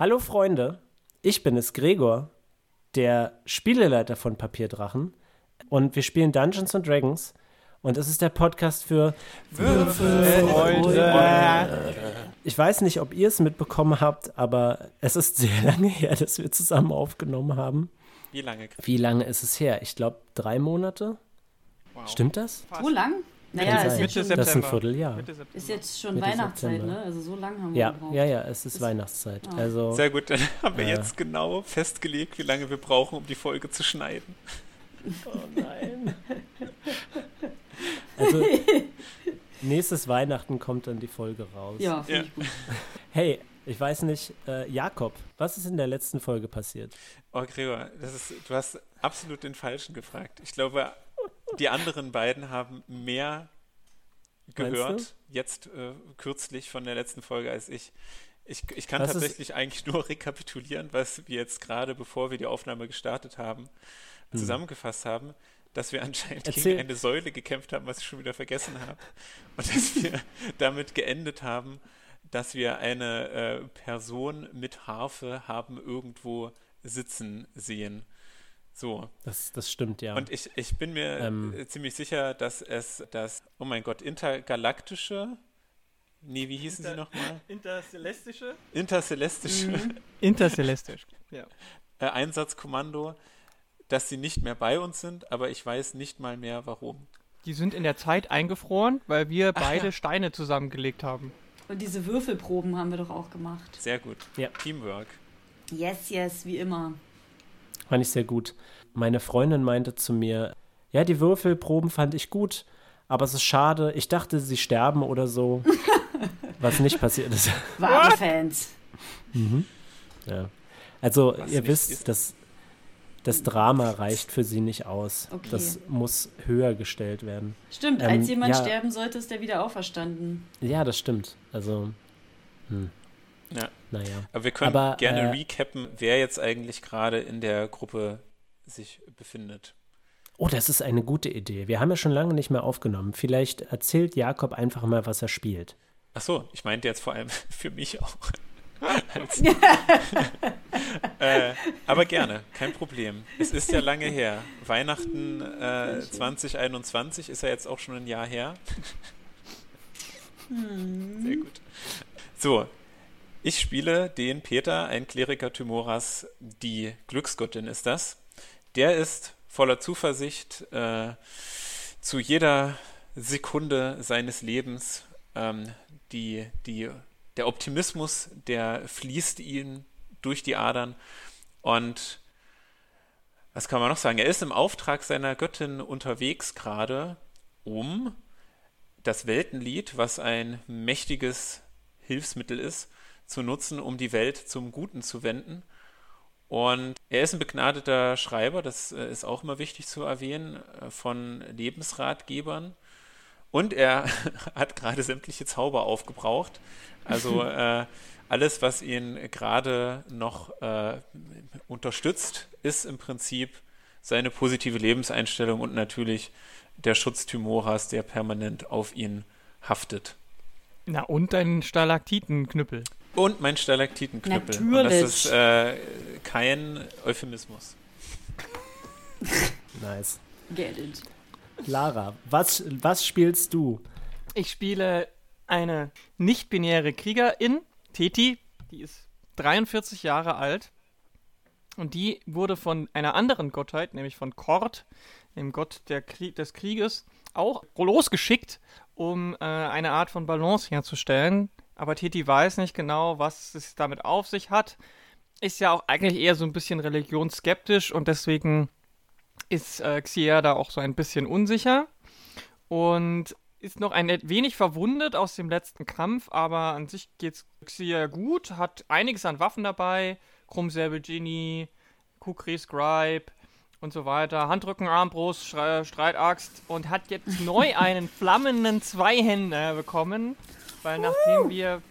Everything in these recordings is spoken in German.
Hallo Freunde, ich bin es Gregor, der Spieleleiter von Papierdrachen und wir spielen Dungeons and Dragons und es ist der Podcast für Würfelfreunde. Ich weiß nicht, ob ihr es mitbekommen habt, aber es ist sehr lange her, dass wir zusammen aufgenommen haben. Wie lange? Wie lange ist es her? Ich glaube drei Monate. Wow. Stimmt das? So lang? Naja, ist jetzt, schon, Das ist ein Vierteljahr. Mitte September. ist jetzt schon Mitte Weihnachtszeit, September. ne? Also so lang haben wir Ja, gebraucht. ja, ja, es ist Ist- Weihnachtszeit. Ah. Also Sehr gut, dann haben wir Ja. jetzt genau festgelegt, wie lange wir brauchen, um die Folge zu schneiden. Oh nein. Also, nächstes Weihnachten kommt dann die Folge raus. Ja, finde Ja. ich gut. Hey, ich weiß nicht, äh, Jakob, was ist in der letzten Folge passiert? Oh, Gregor, das ist, du hast absolut den Falschen gefragt. Ich glaube, die anderen beiden haben mehr gehört, jetzt äh, kürzlich von der letzten Folge als ich. Ich, ich kann ist- tatsächlich eigentlich nur rekapitulieren, was wir jetzt gerade, bevor wir die Aufnahme gestartet haben, zusammengefasst haben, dass wir anscheinend Hm. Erzähl. gegen eine Säule gekämpft haben, was ich schon wieder vergessen habe. Und dass wir damit geendet haben, dass wir eine äh, Person mit Harfe haben irgendwo sitzen sehen. So. Das, das stimmt, ja. Und ich, ich bin mir Ähm. äh, ziemlich sicher, dass es das, oh mein Gott, intergalaktische, nee, wie hießen sie Inter- nochmal? Intercelestische? Intercelestische Intercelestisch. Ja. äh, Einsatzkommando, dass sie nicht mehr bei uns sind, aber ich weiß nicht mal mehr warum. Die sind in der Zeit eingefroren, weil wir Ach beide ja. Steine zusammengelegt haben. Und diese Würfelproben haben wir doch auch gemacht. Sehr gut. Ja. Teamwork. Yes, yes, wie immer. Fand ich sehr gut. Meine Freundin meinte zu mir, ja, die Würfelproben fand ich gut, aber es ist schade, ich dachte, sie sterben oder so. was nicht passiert ist. Wahre Fans. ja. Also, Was ihr wisst, ist. dass das Drama reicht für sie nicht aus. Okay. Das muss höher gestellt werden. Stimmt, Ähm, als jemand ja. sterben sollte, ist der wieder auferstanden. Ja, das stimmt. Also, hm. Ja. naja. Aber wir können Aber, gerne äh, recappen, wer jetzt eigentlich gerade in der Gruppe sich befindet. Oh, das ist eine gute Idee. Wir haben ja schon lange nicht mehr aufgenommen. Vielleicht erzählt Jakob einfach mal, was er spielt. Ach so, ich meinte jetzt vor allem für mich auch. Äh, aber gerne, kein Problem. Es ist ja lange her. Weihnachten äh, 2021 ist ja jetzt auch schon ein Jahr her. Sehr gut. So, ich spiele den Peter, ein Kleriker Thymoras, die Glücksgöttin ist das. Der ist voller Zuversicht äh, zu jeder Sekunde seines Lebens. Ähm, die, die, der Optimismus, der fließt ihm durch die Adern. Und was kann man noch sagen? Er ist im Auftrag seiner Göttin unterwegs gerade, um das Weltenlied, was ein mächtiges Hilfsmittel ist, zu nutzen, um die Welt zum Guten zu wenden. Und er ist ein begnadeter Schreiber, das äh, ist auch immer wichtig zu erwähnen, äh, von Lebensratgebern. Und er hat gerade sämtliche Zauber aufgebraucht. Also äh, alles, was ihn gerade noch äh, unterstützt, ist im Prinzip seine positive Lebenseinstellung und natürlich der Schutz Thymoras, der permanent auf ihn haftet. Na, und dein Stalaktitenknüppel. Und mein Stalaktitenknüppel. Und Natürlich. das ist äh, kein Euphemismus. Nice. Get it. Lara, was, was spielst du? Ich spiele eine nicht-binäre Kriegerin, Teti, die ist 43 Jahre alt. Und die wurde von einer anderen Gottheit, nämlich von Kord, dem Gott der Krie des Krieges, auch losgeschickt, um äh, eine Art von Balance herzustellen. Aber Teti weiß nicht genau, was es damit auf sich hat. Ist ja auch eigentlich eher so ein bisschen religionsskeptisch und deswegen ist äh, Xia da auch so ein bisschen unsicher. Und ist noch ein wenig verwundet aus dem letzten Kampf, aber an sich geht's Xia gut, hat einiges an Waffen dabei, Krummsäbel Genie, Kukri Scribe und so weiter, Handrücken, Armbrust, Stre Streitaxt und hat jetzt neu einen flammenden Zweihänder bekommen, weil nachdem wir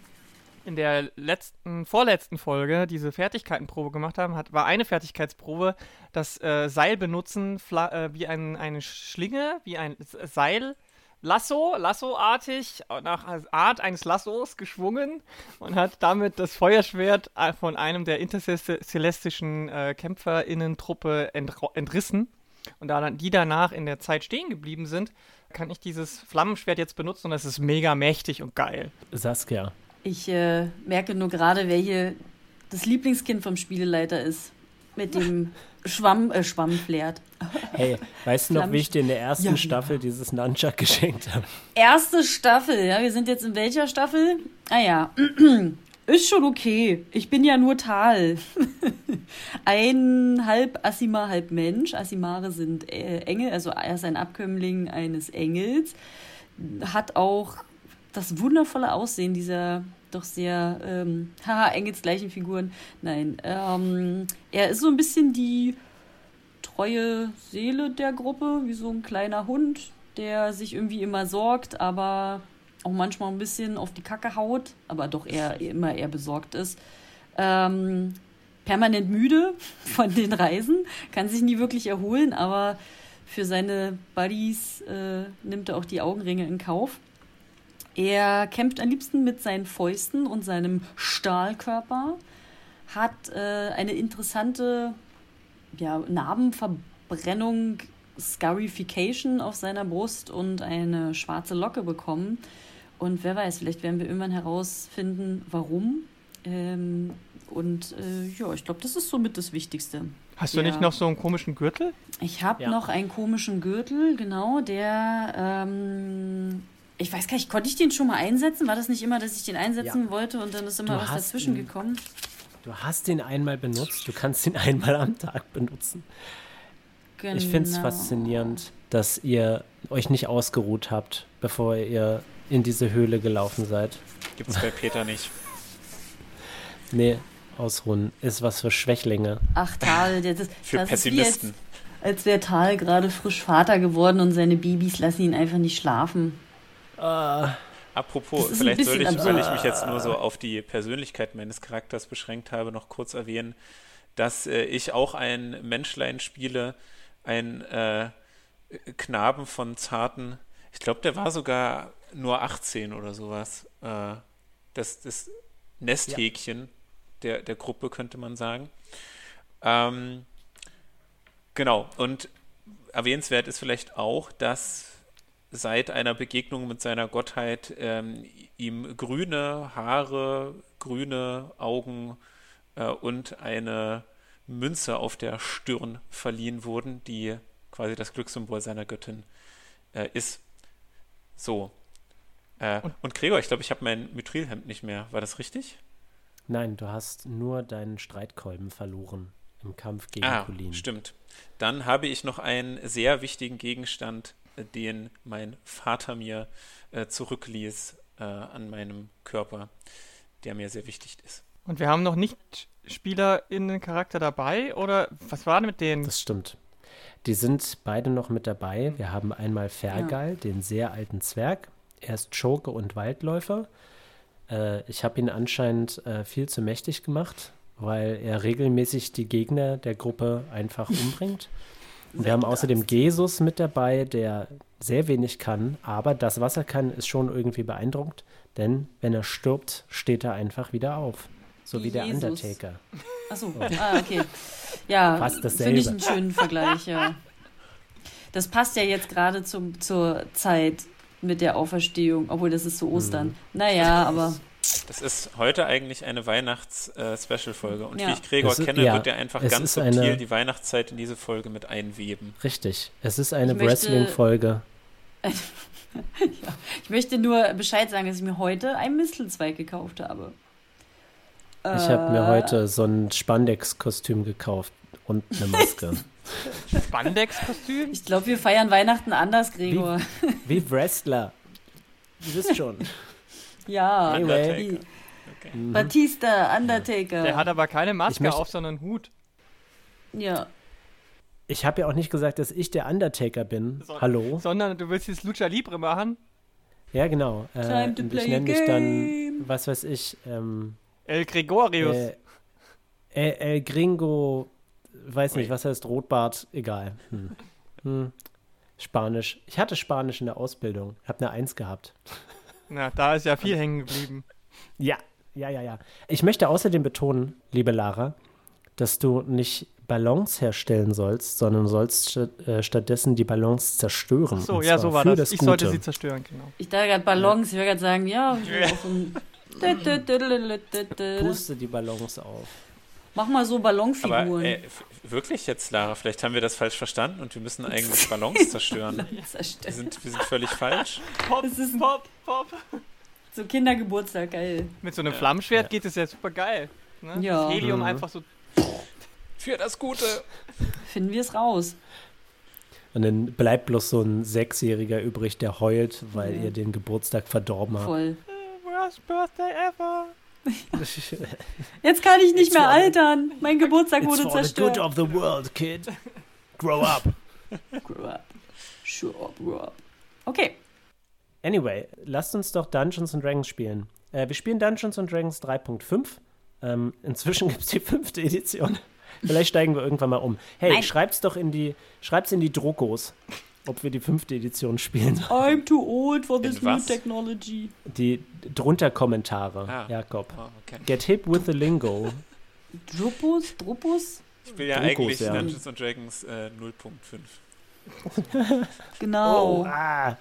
in der letzten, vorletzten Folge diese Fertigkeitenprobe gemacht haben, hat, war eine Fertigkeitsprobe das äh, Seil benutzen äh, wie ein, eine Schlinge, wie ein Seil Lasso, Lassoartig, nach Art eines Lassos geschwungen und hat damit das Feuerschwert äh, von einem der intercelestischen äh, KämpferInnen-Truppe entrissen. Und da dann die danach in der Zeit stehen geblieben sind, kann ich dieses Flammenschwert jetzt benutzen und es ist mega mächtig und geil. Saskia. Ich äh, merke nur gerade, wer hier das Lieblingskind vom Spieleleiter ist. Mit dem Schwamm, äh, Schwammflärt. Hey, weißt du noch, wie ich dir in der ersten Ja. Staffel dieses Nunchuck geschenkt habe? Erste Staffel, ja, wir sind jetzt in welcher Staffel? Ah ja, ist schon okay. Ich bin ja nur Tal. ein halb Asima, halb Mensch. Asimare sind äh, Engel, also er ist ein Abkömmling eines Engels. Hat auch das wundervolle Aussehen dieser doch sehr, ähm, haha, engelsgleichen Figuren. Nein, ähm, er ist so ein bisschen die treue Seele der Gruppe, wie so ein kleiner Hund, der sich irgendwie immer sorgt, aber auch manchmal ein bisschen auf die Kacke haut, aber doch eher immer eher besorgt ist. Ähm, permanent müde von den Reisen, kann sich nie wirklich erholen, aber für seine Buddies äh, nimmt er auch die Augenringe in Kauf. Er kämpft am liebsten mit seinen Fäusten und seinem Stahlkörper, hat äh, eine interessante ja, Narbenverbrennung, Scarification auf seiner Brust und eine schwarze Locke bekommen. Und wer weiß, vielleicht werden wir irgendwann herausfinden, warum. Ähm, und äh, ja, ich glaube, das ist somit das Wichtigste. Hast du Ja. nicht noch so einen komischen Gürtel? Ich habe Ja. noch einen komischen Gürtel, genau, der, ähm, ich weiß gar nicht, konnte ich den schon mal einsetzen? War das nicht immer, dass ich den einsetzen Ja. wollte und dann ist immer Du was dazwischen ihn. gekommen? Du hast ihn einmal benutzt, du kannst ihn einmal am Tag benutzen. Genau. Ich finde es faszinierend, dass ihr euch nicht ausgeruht habt, bevor ihr in diese Höhle gelaufen seid. Gibt's bei Peter nicht. Nee, ausruhen ist was für Schwächlinge. Ach, Tal, das, ist- Für das ist wie jetzt, Pessimisten. als wäre Tal gerade frisch Vater geworden und seine Babys lassen ihn einfach nicht schlafen. Ah, Apropos, ist vielleicht soll ich, weil ich mich jetzt nur so auf die Persönlichkeit meines Charakters beschränkt habe, noch kurz erwähnen, dass äh, ich auch ein Menschlein spiele, ein äh, Knaben von zarten, ich glaube, der war sogar nur 18 oder sowas. Äh, das, das Nesthäkchen der, der Gruppe, könnte man sagen. Ähm, genau, und erwähnenswert ist vielleicht auch, dass seit einer Begegnung mit seiner Gottheit ähm, ihm grüne Haare, grüne Augen äh, und eine Münze auf der Stirn verliehen wurden, die quasi das Glückssymbol seiner Göttin äh, ist. So. Äh, und Gregor, ich glaube, ich habe mein Mithrilhemd nicht mehr. War das richtig? nein, du hast nur deinen Streitkolben verloren im Kampf gegen Ah, Colin. stimmt. Dann habe ich noch einen sehr wichtigen Gegenstand, äh, den mein Vater mir äh, zurückließ äh, an meinem Körper, der mir sehr wichtig ist. Und wir haben noch nicht SpielerInnen-Charakter dabei? Oder was war denn mit denen? Das stimmt. Die sind beide noch mit dabei. Wir haben einmal Fergal, den sehr alten Zwerg. Er ist Schurke und Waldläufer. Äh, ich habe ihn anscheinend äh, viel zu mächtig gemacht, weil er regelmäßig die Gegner der Gruppe einfach umbringt. Und wir haben außerdem Jesus mit dabei, der sehr wenig kann, aber das, was er kann, ist schon irgendwie beeindruckend, denn wenn er stirbt, steht er einfach wieder auf. So wie der Jesus. Undertaker. Achso, ah, okay. Ja, Fast dasselbe. finde ich einen schönen Vergleich, ja. Das passt ja jetzt gerade zum, zur Zeit mit der Auferstehung, obwohl das ist zu Ostern. Mhm. Naja, aber Das ist heute eigentlich eine Weihnachts-Special-Folge. Und Ja. wie ich Gregor ist- kenne, ja, wird er einfach ganz subtil eine- die Weihnachtszeit in diese Folge mit einweben. Richtig. Es ist eine Wrestling-Folge. ich möchte nur Bescheid sagen, dass ich mir heute einen Mistelzweig gekauft habe. Ich habe mir Äh, heute so ein Spandex-Kostüm gekauft und eine Maske. Spandex-Kostüm? Ich glaube, wir feiern Weihnachten anders, Gregor. Wie Wrestler. Du wisst schon. Ja, Anyway. Okay. Mhm. Batista, Undertaker. Der hat aber keine Maske möchte- auf, sondern einen Hut. ja. Ich habe ja auch nicht gesagt, dass ich der Undertaker bin. So- Hallo? Sondern du willst jetzt Lucha Libre machen? Ja, genau. Äh, Time to und play ich nenne mich dann, game. was weiß ich, ähm, El Gregorius. äh, El, El Gringo, weiß nicht, was heißt Rotbart, egal. Hm. Hm. Spanisch. Ich hatte Spanisch in der Ausbildung. Ich habe eine Eins gehabt. Na, da ist ja viel hängen geblieben. Ja, ja, ja, ja. Ich möchte außerdem betonen, liebe Lara, dass du nicht Ballons herstellen sollst, sondern sollst äh, stattdessen die Ballons zerstören. Ach so, ja, so war das. das Ich Gute. sollte sie zerstören, genau. Ich dachte gerade Ballons, ich würde gerade sagen, ja, ich so ein. Puste die Ballons auf. Mach mal so Aber Ballonfiguren. äh, f- wirklich jetzt, Lara, vielleicht haben wir das falsch verstanden und wir müssen eigentlich Ballons zerstören. Wir sind, wir sind völlig falsch. Pop, Das ist ein- pop, pop. So Kindergeburtstag, geil. Mit so einem Ja. Flammenschwert Ja. geht es ja super geil. Ne? Ja. Das Helium Mhm. einfach so. Für das Gute. Finden wir es raus. Und dann bleibt bloß so ein Sechsjähriger übrig, der heult, weil Ja. ihr den Geburtstag verdorben habt. Voll. Worst birthday ever. Jetzt kann ich nicht It's mehr the- altern. Mein Geburtstag It's wurde for the zerstört. good of the world, kid. Grow up. Grow up. Sure up, grow up. Okay. Anyway, lasst uns doch Dungeons and Dragons spielen. Äh, wir spielen Dungeons and Dragons 3.5. Ähm, inzwischen gibt es die fünfte Edition. Vielleicht steigen wir irgendwann mal um. Hey, Nein. schreibt's doch in die, schreibt's in die Druckos, ob wir die fünfte Edition spielen sollen. I'm too old for this new technology. Die drunter Kommentare, Ah. Jakob. Oh, okay. Get hip with the lingo. Drupus? Drupus? Ich will ja Drukos, eigentlich ja. Dungeons and Dragons äh, 0.5. Genau. Oh, ah.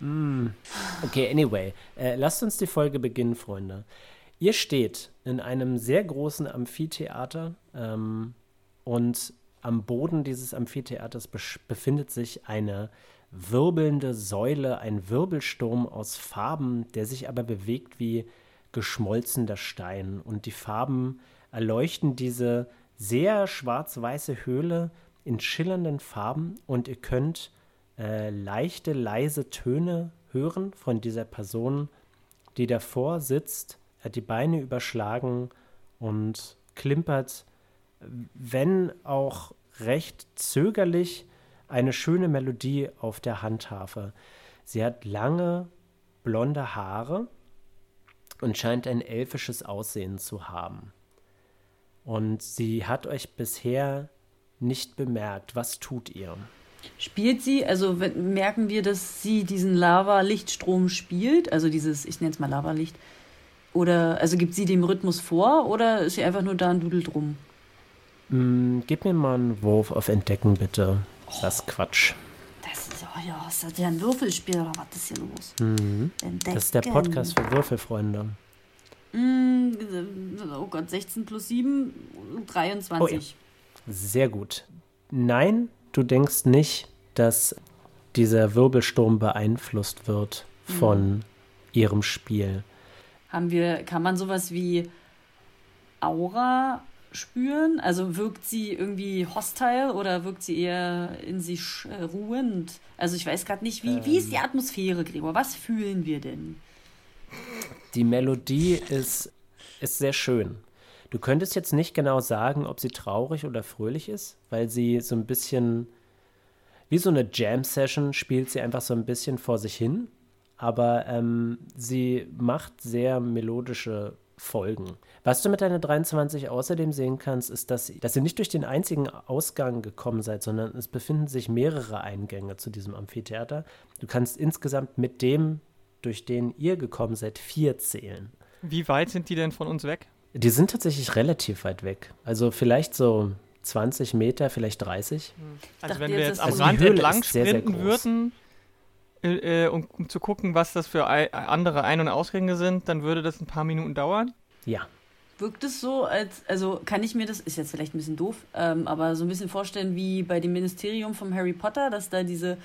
Mm. Okay, anyway, äh, lasst uns die Folge beginnen, Freunde. Ihr steht in einem sehr großen Amphitheater ähm, und am Boden dieses Amphitheaters befindet sich eine wirbelnde Säule, ein Wirbelsturm aus Farben, der sich aber bewegt wie geschmolzener Stein. Und die Farben erleuchten diese sehr schwarz-weiße Höhle in schillernden Farben und ihr könnt äh, leichte, leise Töne hören von dieser Person, die davor sitzt, hat die Beine überschlagen und klimpert, wenn auch recht zögerlich, eine schöne Melodie auf der Handharfe. Sie hat lange, blonde Haare und scheint ein elfisches Aussehen zu haben. Und sie hat euch bisher nicht bemerkt. Was tut ihr? Spielt sie, also merken wir, dass sie diesen Lava-Lichtstrom spielt, also dieses, ich nenne es mal Lava-Licht, oder, also gibt sie dem Rhythmus vor oder ist sie einfach nur da und dudelt rum? Mm, gib mir mal einen Wurf auf Entdecken, bitte. Das ist Quatsch. Das ist, oh ja, ist das ja ein Würfelspiel oder was ist hier los? Mhm. Entdecken. Das ist der Podcast für Würfelfreunde. Mm, oh Gott, 16 plus 7, 23. Sehr gut. Nein, du denkst nicht, dass dieser Wirbelsturm beeinflusst wird von ihrem Spiel. Haben wir, kann man sowas wie Aura spüren? Also wirkt sie irgendwie hostile oder wirkt sie eher in sich äh, ruhend? Also ich weiß gerade nicht, wie, wie ist die Atmosphäre, Gregor? Was fühlen wir denn? Die Melodie ist, ist sehr schön. Du könntest jetzt nicht genau sagen, ob sie traurig oder fröhlich ist, weil sie so ein bisschen, wie so eine Jam-Session, spielt sie einfach so ein bisschen vor sich hin. Aber ähm, sie macht sehr melodische Folgen. Was du mit deiner 23 außerdem sehen kannst, ist, dass, sie- dass ihr nicht durch den einzigen Ausgang gekommen seid, sondern es befinden sich mehrere Eingänge zu diesem Amphitheater. Du kannst insgesamt mit dem, durch den ihr gekommen seid, vier zählen. Wie weit sind die denn von uns weg? Die sind tatsächlich relativ weit weg. Also vielleicht so 20 Meter, vielleicht 30. Also dachte wenn wir jetzt am die Rand entlang ist sehr, sehr sprinten groß. würden, äh, um, um zu gucken, was das für ei- andere Ein- und Ausgänge sind, dann würde das ein paar Minuten dauern. Ja. Wirkt es so, als, also kann ich mir das, ist jetzt vielleicht ein bisschen doof, ähm, aber so ein bisschen vorstellen wie bei dem Ministerium vom Harry Potter, dass da diese,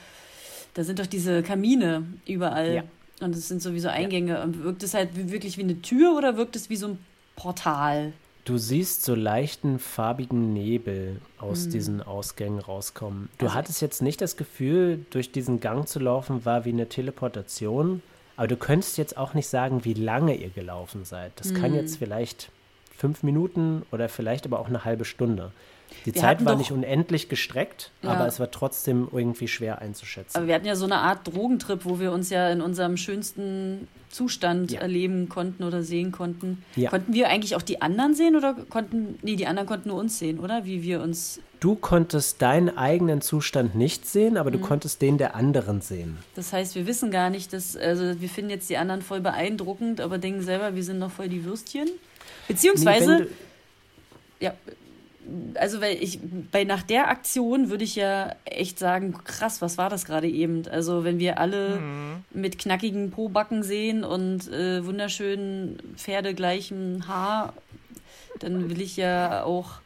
da sind doch diese Kamine überall Ja. und es sind sowieso Eingänge. Und wirkt es halt wirklich wie eine Tür oder wirkt es wie so ein Portal? Du siehst so leichten farbigen Nebel aus diesen Ausgängen rauskommen. Du Also- hattest jetzt nicht das Gefühl, durch diesen Gang zu laufen, war wie eine Teleportation. Aber du könntest jetzt auch nicht sagen, wie lange ihr gelaufen seid. Das kann jetzt vielleicht fünf Minuten oder vielleicht aber auch eine halbe Stunde. Die Wir Zeit war doch- nicht unendlich gestreckt, Ja. aber es war trotzdem irgendwie schwer einzuschätzen. Aber wir hatten ja so eine Art Drogentrip, wo wir uns ja in unserem schönsten Zustand Ja. erleben konnten oder sehen konnten. Ja. Konnten wir eigentlich auch die anderen sehen oder konnten, nee, die anderen konnten nur uns sehen, oder? Wie wir uns, Du konntest deinen eigenen Zustand nicht sehen, aber du konntest den der anderen sehen. das heißt, wir wissen gar nicht, dass, also wir finden jetzt die anderen voll beeindruckend, aber denken selber, wir sind noch voll die Würstchen. Nee, Beziehungsweise, du- ja, also weil ich bei nach der Aktion würde ich ja echt sagen, krass, was war das gerade eben? Also wenn wir alle mit knackigen Pobacken sehen und äh, wunderschönen pferdegleichem Haar, dann will ich ja auch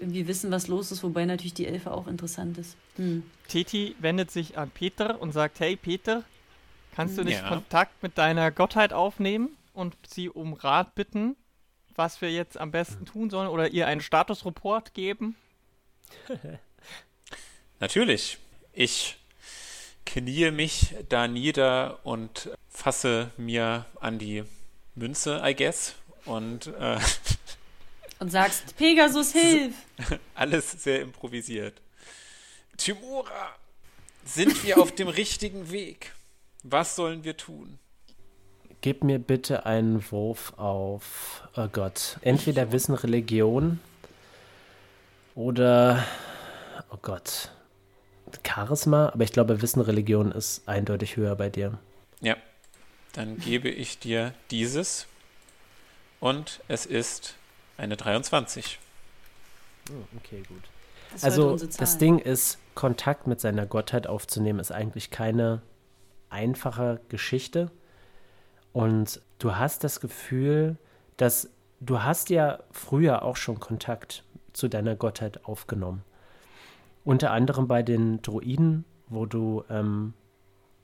irgendwie wissen, was los ist, wobei natürlich die Elfe auch interessant ist. Hm. Teti wendet sich an Peter und sagt, hey Peter, kannst du nicht Ja. Kontakt mit deiner Gottheit aufnehmen und sie um Rat bitten, was wir jetzt am besten tun sollen oder ihr einen Statusreport geben? Natürlich. Ich kniee mich da nieder und fasse mir an die Münze, I guess. Und äh, Und sagst, Pegasus, hilf! alles sehr improvisiert. Timura, sind wir auf dem richtigen Weg? Was sollen wir tun? Gib mir bitte einen Wurf auf, oh Gott, entweder Wissen, Religion oder, oh Gott, Charisma, aber ich glaube, Wissen, Religion ist eindeutig höher bei dir. Ja, dann gebe ich dir dieses. Und es ist eine 23. Okay, gut. Das Also das Ding ist, Kontakt mit seiner Gottheit aufzunehmen, ist eigentlich keine einfache Geschichte. Und du hast das Gefühl, dass du hast ja früher auch schon Kontakt zu deiner Gottheit aufgenommen. Unter anderem bei den Druiden, wo du ähm,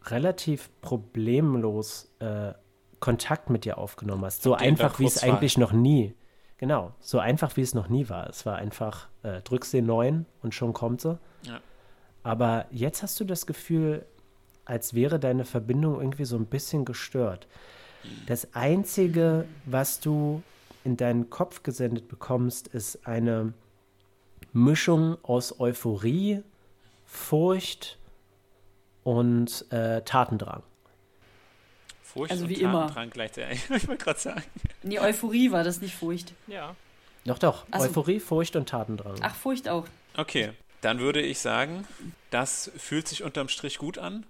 relativ problemlos äh, Kontakt mit dir aufgenommen hast. So einfach, wie es eigentlich noch nie. Genau, so einfach, wie es noch nie war. Es war einfach, äh, drückst den neuen und schon kommt sie. Ja. Aber jetzt hast du das Gefühl, als wäre deine Verbindung irgendwie so ein bisschen gestört. Das Einzige, was du in deinen Kopf gesendet bekommst, ist eine Mischung aus Euphorie, Furcht und äh, Tatendrang. Furcht Also und wie immer. Tatendrang gleichzeitig. Ich wollte gerade sagen. Nee, Euphorie war das, nicht Furcht. Ja. Doch, doch, so. Euphorie, Furcht und Tatendrang. Ach, Furcht auch. Okay, dann würde ich sagen, das fühlt sich unterm Strich gut an.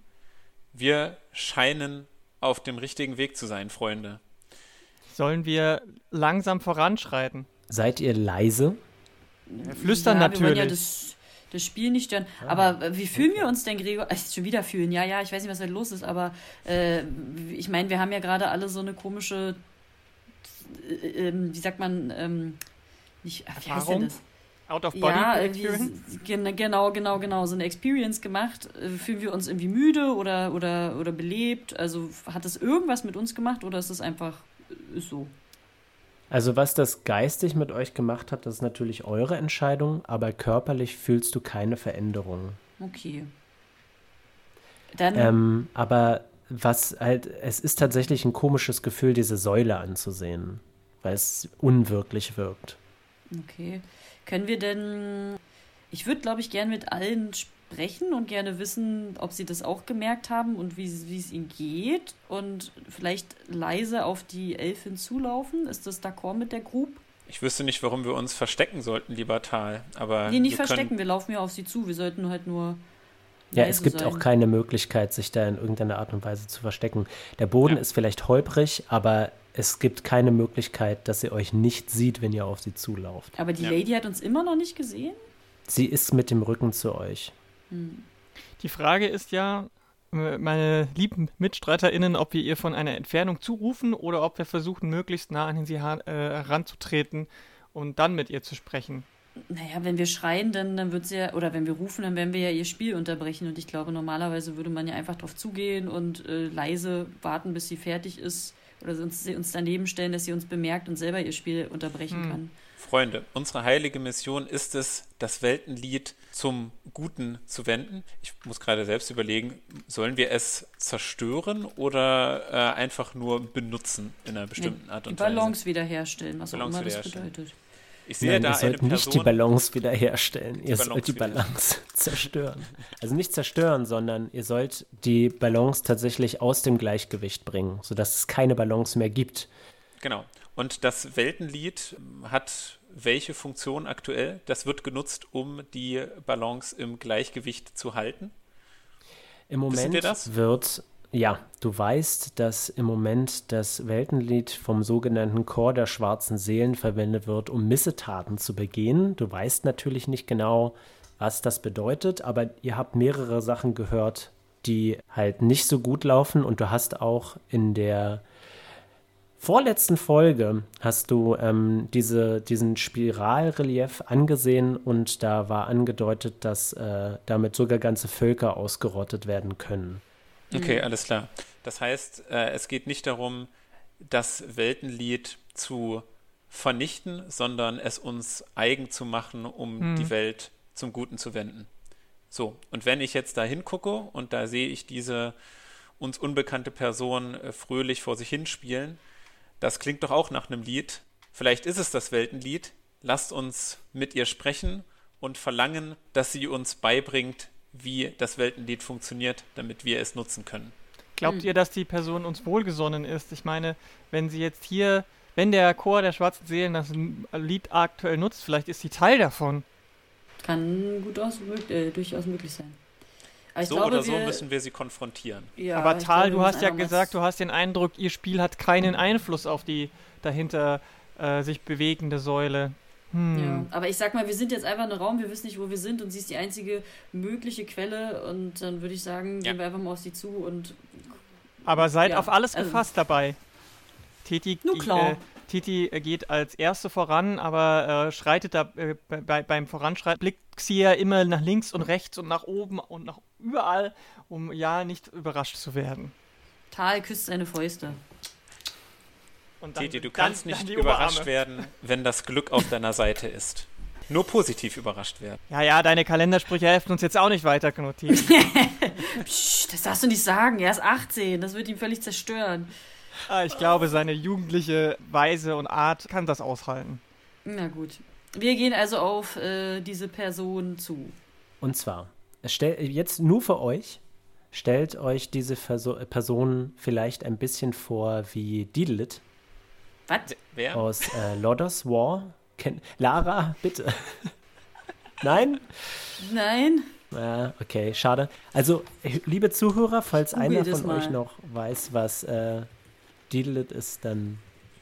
Wir scheinen auf dem richtigen Weg zu sein, Freunde. Sollen wir langsam voranschreiten? Seid ihr leise? Wir flüstern ja, Wir wollen ja natürlich. das, das Spiel nicht stören. Aber äh, wie fühlen wir uns denn, Gregor? Äh, schon wieder fühlen. Ja, ja, ich weiß nicht, was da los ist, aber äh, ich meine, wir haben ja gerade alle so eine komische, äh, ähm, wie sagt man, ähm, nicht, ach, wie heißt denn das? Out of Body Ja, Experience? irgendwie, gen- genau, genau, genau, so eine Experience gemacht. Äh, Fühlen wir uns irgendwie müde oder, oder, oder belebt? Also hat das irgendwas mit uns gemacht oder ist es einfach äh, ist so? Also was das geistig mit euch gemacht hat, das ist natürlich eure Entscheidung, aber körperlich fühlst du keine Veränderung. Okay. Dann, Ähm, aber was halt, es ist tatsächlich ein komisches Gefühl, diese Säule anzusehen, weil es unwirklich wirkt. Okay. Können wir denn. Ich würde, glaube ich, gern mit allen sprechen und gerne wissen, ob sie das auch gemerkt haben und wie es ihnen geht. Und vielleicht leise auf die Elfin zulaufen. Ist das d'accord mit der Group? Ich wüsste nicht, warum wir uns verstecken sollten, lieber Tal. Aber Nee, nicht wir können- verstecken, wir laufen ja auf sie zu. Wir sollten halt nur. Ja, es gibt sein. auch keine Möglichkeit, sich da in irgendeiner Art und Weise zu verstecken. Der Boden Ja. ist vielleicht holprig, aber es gibt keine Möglichkeit, dass sie euch nicht sieht, wenn ihr auf sie zulauft. Aber die Ja. Lady hat uns immer noch nicht gesehen? Sie ist mit dem Rücken zu euch. Die Frage ist ja, äh, meine lieben MitstreiterInnen, ob wir ihr von einer Entfernung zurufen oder ob wir versuchen, möglichst nah an sie äh, heranzutreten und dann mit ihr zu sprechen. Naja, wenn wir schreien, dann, dann wird sie ja, oder wenn wir rufen, dann werden wir ja ihr Spiel unterbrechen. Und ich glaube, normalerweise würde man ja einfach drauf zugehen und äh, leise warten, bis sie fertig ist. Oder uns, sie uns daneben stellen, dass sie uns bemerkt und selber ihr Spiel unterbrechen Hm. kann. Freunde, unsere heilige Mission ist es, das Weltenlied zum Guten zu wenden. Ich muss gerade selbst überlegen, sollen wir es zerstören oder äh, einfach nur benutzen in einer bestimmten Art Die und Weise? Balance wiederherstellen, was Balance auch immer das bedeutet. Ich sehe Nein, da ihr sollt nicht Person. die Balance wiederherstellen. ihr Balance sollt die Balance zerstören. Also nicht zerstören, sondern ihr sollt die Balance tatsächlich aus dem Gleichgewicht bringen, sodass es keine Balance mehr gibt. Genau. Und das Weltenlied hat welche Funktion aktuell? Das wird genutzt, um die Balance im Gleichgewicht zu halten. Im Moment wir wird, ja, du weißt, dass im Moment das Weltenlied vom sogenannten Chor der schwarzen Seelen verwendet wird, um Missetaten zu begehen. Du weißt natürlich nicht genau, was das bedeutet, aber ihr habt mehrere Sachen gehört, die halt nicht so gut laufen und du hast auch in der vorletzten Folge hast du ähm, diese, diesen Spiralrelief angesehen und da war angedeutet, dass äh, damit sogar ganze Völker ausgerottet werden können. Okay, alles klar. Das heißt, äh, es geht nicht darum, das Weltenlied zu vernichten, sondern es uns eigen zu machen, um Hm. die Welt zum Guten zu wenden. So, und wenn ich jetzt da hingucke und da sehe ich diese uns unbekannte Person äh, fröhlich vor sich hinspielen, das klingt doch auch nach einem Lied. Vielleicht ist es das Weltenlied. Lasst uns mit ihr sprechen und verlangen, dass sie uns beibringt, wie das Weltenlied funktioniert, damit wir es nutzen können. Glaubt ihr, dass die Person uns wohlgesonnen ist? Ich meine, wenn sie jetzt hier, wenn der Chor der schwarzen Seelen das Lied aktuell nutzt, vielleicht ist sie Teil davon. Kann gut aus, äh, durchaus möglich sein. Aber ich so glaube, oder so wir, müssen wir sie konfrontieren. ja, Aber Tal, glaube, du hast ja gesagt, du hast den Eindruck, ihr Spiel hat keinen Einfluss auf die dahinter äh, sich bewegende Säule. Hm. Ja, aber ich sag mal, wir sind jetzt einfach in einem Raum, wir wissen nicht, wo wir sind und sie ist die einzige mögliche Quelle und dann würde ich sagen, Ja. gehen wir einfach mal auf sie zu und Aber seid Ja, auf alles also- gefasst dabei. Titi, Nur klar. Äh, Titi äh, geht als Erste voran, aber äh, schreitet da äh, bei, beim Voranschreiten, blickt Xia immer nach links und rechts und nach oben und nach überall, um ja nicht überrascht zu werden. Tal küsst seine Fäuste. Und dann- Titi, du dann- kannst dann nicht überrascht werden, wenn das Glück auf deiner Seite ist. Nur positiv überrascht werden. Ja, ja, deine Kalendersprüche helfen uns jetzt auch nicht weiter, Knut. Titi. Psst, das darfst du nicht sagen, er ist 18, das wird ihn völlig zerstören. Ah, ich glaube, seine jugendliche Weise und Art kann das aushalten. Na gut. Wir gehen also auf äh, diese Person zu. Und zwar, stell, jetzt nur für euch, stellt euch diese Verso Person vielleicht ein bisschen vor wie Didelit Was? Wer? aus äh, Lodders War. Ken Lara, bitte. Nein? Nein? Ja, okay, schade. Also, liebe Zuhörer, falls Google einer von mal. euch noch weiß, was äh, Didelit ist, dann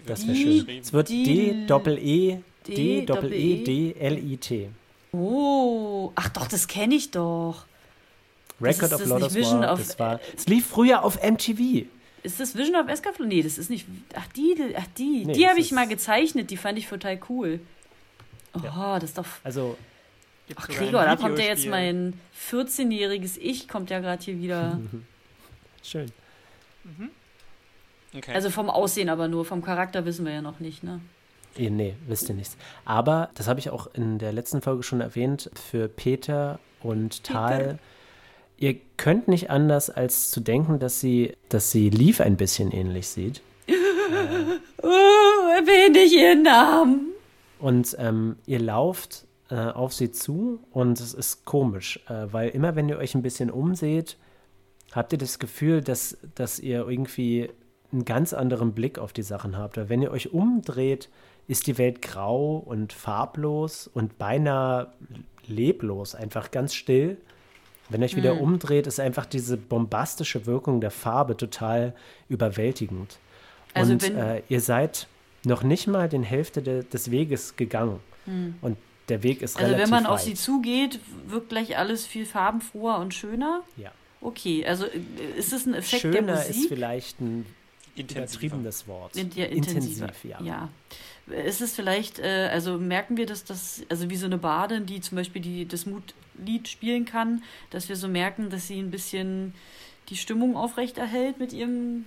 das wäre schön. Es wird D-Doppel-E, D- D-Doppel-E-D-L-I-T. Oh, ach doch, das kenne ich doch. Das Record ist of nicht Vision War, of- das war, es lief früher auf MTV. Ist das Vision of Escaflow? Nee, das ist nicht. Ach, die, ach, die. Nee, die habe ich mal gezeichnet, die fand ich total cool. Oh, das ist doch. Also, Ach, Gregor, da kommt ja jetzt mein 14-jähriges Ich, kommt ja gerade hier wieder. schön. Okay. Also vom Aussehen aber nur, vom Charakter wissen wir ja noch nicht, ne? Nee, wisst ihr nichts. Aber, das habe ich auch in der letzten Folge schon erwähnt, für Peter und Tal, ihr könnt nicht anders als zu denken, dass sie, dass sie Leaf ein bisschen ähnlich sieht. Oh, erwähne ich ihren Namen. Und ähm, ihr lauft äh, auf sie zu und es ist komisch, äh, weil immer wenn ihr euch ein bisschen umseht, habt ihr das Gefühl, dass, dass ihr irgendwie einen ganz anderen Blick auf die Sachen habt. Weil wenn ihr euch umdreht, ist die Welt grau und farblos und beinahe leblos, einfach ganz still. Wenn ihr euch wieder umdreht, ist einfach diese bombastische Wirkung der Farbe total überwältigend. Also und äh, ihr seid noch nicht mal den Hälfte de, des Weges gegangen. Und der Weg ist. Also relativ wenn man auf weit. sie zugeht, wirkt gleich alles viel farbenfroher und schöner. ja. Okay, also äh, ist es ein Effekt der Schöner ist Musik? vielleicht ein. Übertriebenes Wort. In- ja, intensiver. Intensiv, ja. ja. Ist es vielleicht, äh, also merken wir, dass das, also wie so eine Badin, die zum Beispiel die, das Mutlied spielen kann, dass wir so merken, dass sie ein bisschen die Stimmung aufrechterhält mit ihrem,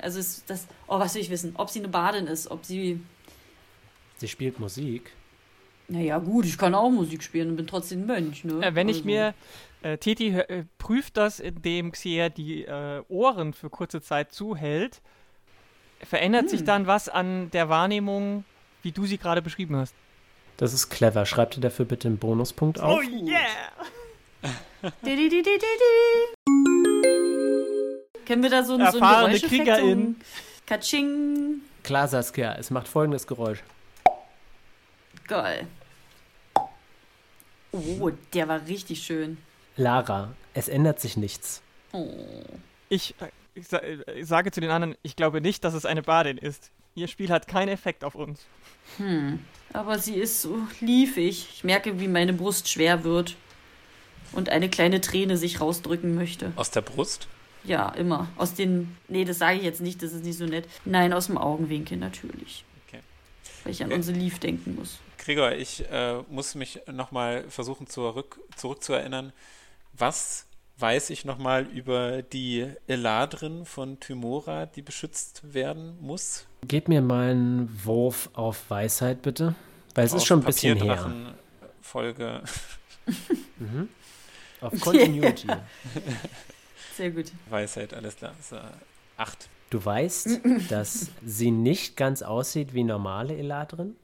also ist das, oh, was will ich wissen, ob sie eine Badin ist, ob sie, Sie spielt Musik. naja gut, ich kann auch Musik spielen und bin trotzdem Mönch, ne? Äh, wenn ich Also- mir, äh, Titi äh, prüft das, indem Xier die äh, Ohren für kurze Zeit zuhält, verändert Hm. sich dann was an der Wahrnehmung, wie du sie gerade beschrieben hast? Das ist clever. Schreibt ihr dafür bitte einen Bonuspunkt auf. Oh yeah! Di, di, di, di, di, di. Können wir da so, ein- so ein Geräuscheffekt, Kriegerin. Katsching. Klar, Saskia, es macht folgendes Geräusch. Geil. Oh, der war richtig schön. Lara, es ändert sich nichts. Oh. Ich, äh, ich, sa- ich sage zu den anderen, ich glaube nicht, dass es eine Badin ist. Ihr Spiel hat keinen Effekt auf uns. Hm. Aber sie ist so liefig. Ich merke, wie meine Brust schwer wird. Und eine kleine Träne sich rausdrücken möchte. Aus der Brust? Ja, immer. Aus den. Nee, das sage ich jetzt nicht, das ist nicht so nett. Nein, aus dem Augenwinkel natürlich. Okay. Weil ich an Okay. unsere Lief denken muss. Gregor, ich äh, muss mich nochmal versuchen zurück, zurückzuerinnern. Was weiß ich nochmal über die Eladrin von Tymora, die beschützt werden muss? Gebt mir mal einen Wurf auf Weisheit, bitte. Weil es Auf ist schon ein bisschen her. Papierdrachen-Folge. Mhm. Auf Continuity. Sehr gut. Weisheit, alles klar. Äh, acht. Du weißt, dass sie nicht ganz aussieht wie normale Eladrin.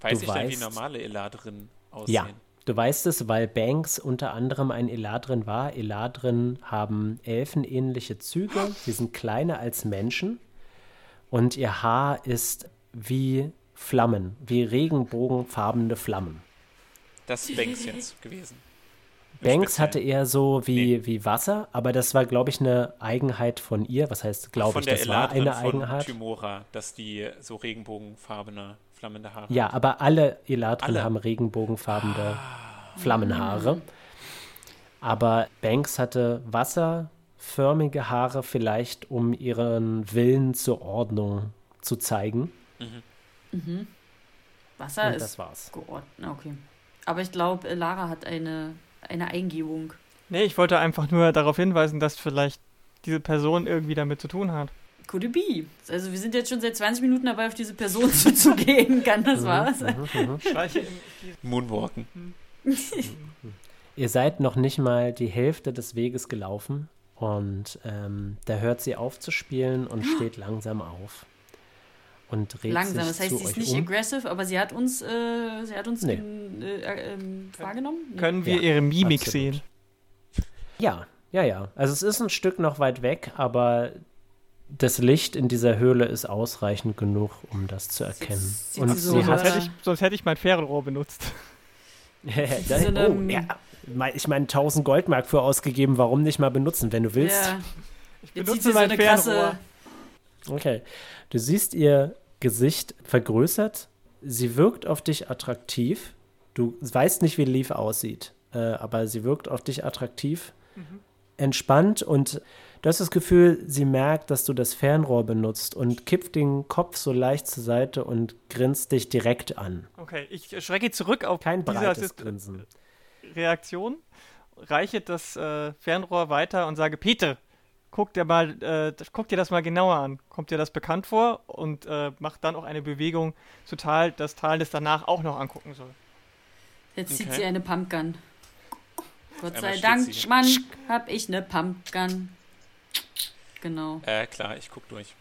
Weiß Du ich denn, wie weißt- normale Eladrin aussehen? Ja. Du weißt es, weil Banks unter anderem ein Eladrin war. Eladrin haben elfenähnliche Züge. Sie sind kleiner als Menschen. Und ihr Haar ist wie Flammen, wie regenbogenfarbene Flammen. Das ist Banks jetzt gewesen. Banks Speziellen. hatte eher so wie, Nee. wie Wasser, aber das war, glaube ich, eine Eigenheit von ihr. Was heißt, glaube von ich, das war Eladrin eine von Eigenheit. Tymora, dass die so regenbogenfarbene, flammende Haare Ja, aber alle Eladrin Alle. Ah. haben regenbogenfarbene Flammenhaare. Aber Banks hatte wasserförmige Haare, vielleicht um ihren Willen zur Ordnung zu zeigen. Wasser Und ist das war's. geordnet. Okay. Aber ich glaube, Lara hat eine, eine Eingebung. Nee, ich wollte einfach nur darauf hinweisen, dass vielleicht diese Person irgendwie damit zu tun hat. Could it be? Also wir sind jetzt schon seit 20 Minuten dabei, auf diese Person zuzugehen. Kann das wahr sein? Streiche Moonwalken. Ihr seid noch nicht mal die Hälfte des Weges gelaufen und ähm, da hört sie auf zu spielen und steht langsam auf. Und dreht Langsam, sich das heißt, zu sie ist euch nicht um. aggressive, aber sie hat uns, äh, sie hat uns Nee. in, äh, äh, ähm, wahrgenommen. Nee. Können wir Ja, ihre Mimik absolut. sehen? Ja, ja, ja. Also es ist ein Stück noch weit weg, aber das Licht in dieser Höhle ist ausreichend genug, um das zu erkennen. Und sie sie so sonst, hätte ich, sonst hätte ich mein Fernrohr benutzt. Da- so eine- oh, ja. Mei- Ich meine, 1000 Goldmark für ausgegeben, warum nicht mal benutzen, wenn du willst? Ja, Ich benutze sie so mein eine Fernrohr. Okay. Du siehst ihr Gesicht vergrößert. Sie wirkt auf dich attraktiv. Du weißt nicht, wie Leaf aussieht, äh, aber sie wirkt auf dich attraktiv, entspannt und du hast das Gefühl, sie merkt, dass du das Fernrohr benutzt und kippt den Kopf so leicht zur Seite und grinst dich direkt an. Okay, ich schrecke zurück auf Kein diese breites Grinsen. Reaktion, reiche das äh, Fernrohr weiter und sage, Peter, guck dir mal, äh, guck dir das mal genauer an. Kommt dir das bekannt vor? Und äh, macht dann auch eine Bewegung zu Tal, dass Tal das danach auch noch angucken soll. Jetzt zieht Okay. sie eine Pumpgun. Gott sei Dank, Mann, hab ich eine Pumpgun. Genau. Äh, klar, ich guck durch.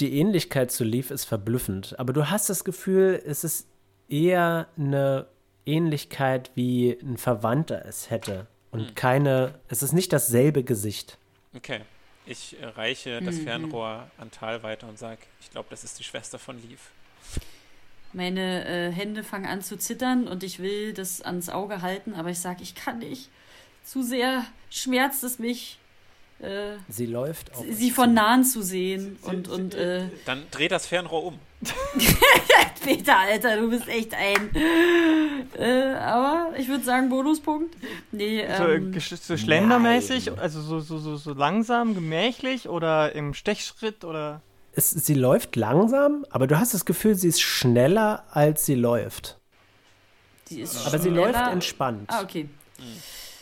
Die Ähnlichkeit zu Leaf ist verblüffend, aber du hast das Gefühl, es ist eher eine Ähnlichkeit, wie ein Verwandter es hätte. Und Hm. keine, es ist nicht dasselbe Gesicht. Okay. Ich reiche das Fernrohr an Tal weiter und sage, ich glaube, das ist die Schwester von Leaf. Meine äh, Hände fangen an zu zittern und ich will das ans Auge halten, aber ich sage, ich kann nicht. Zu sehr schmerzt es mich, äh, Sie läuft auf sie von nahen zu sehen. Und, und äh, Dann dreh das Fernrohr um. Peter, Alter, du bist echt ein. Äh, aber ich würde sagen, Bonuspunkt. Nee, So, äh, ähm, gesch- so schlendermäßig, nein. also so, so, so, so langsam, gemächlich oder im Stechschritt oder. Es, sie läuft langsam, aber du hast das Gefühl, sie ist schneller, als sie läuft. die ist Aber sie schneller. läuft entspannt. Ah, okay.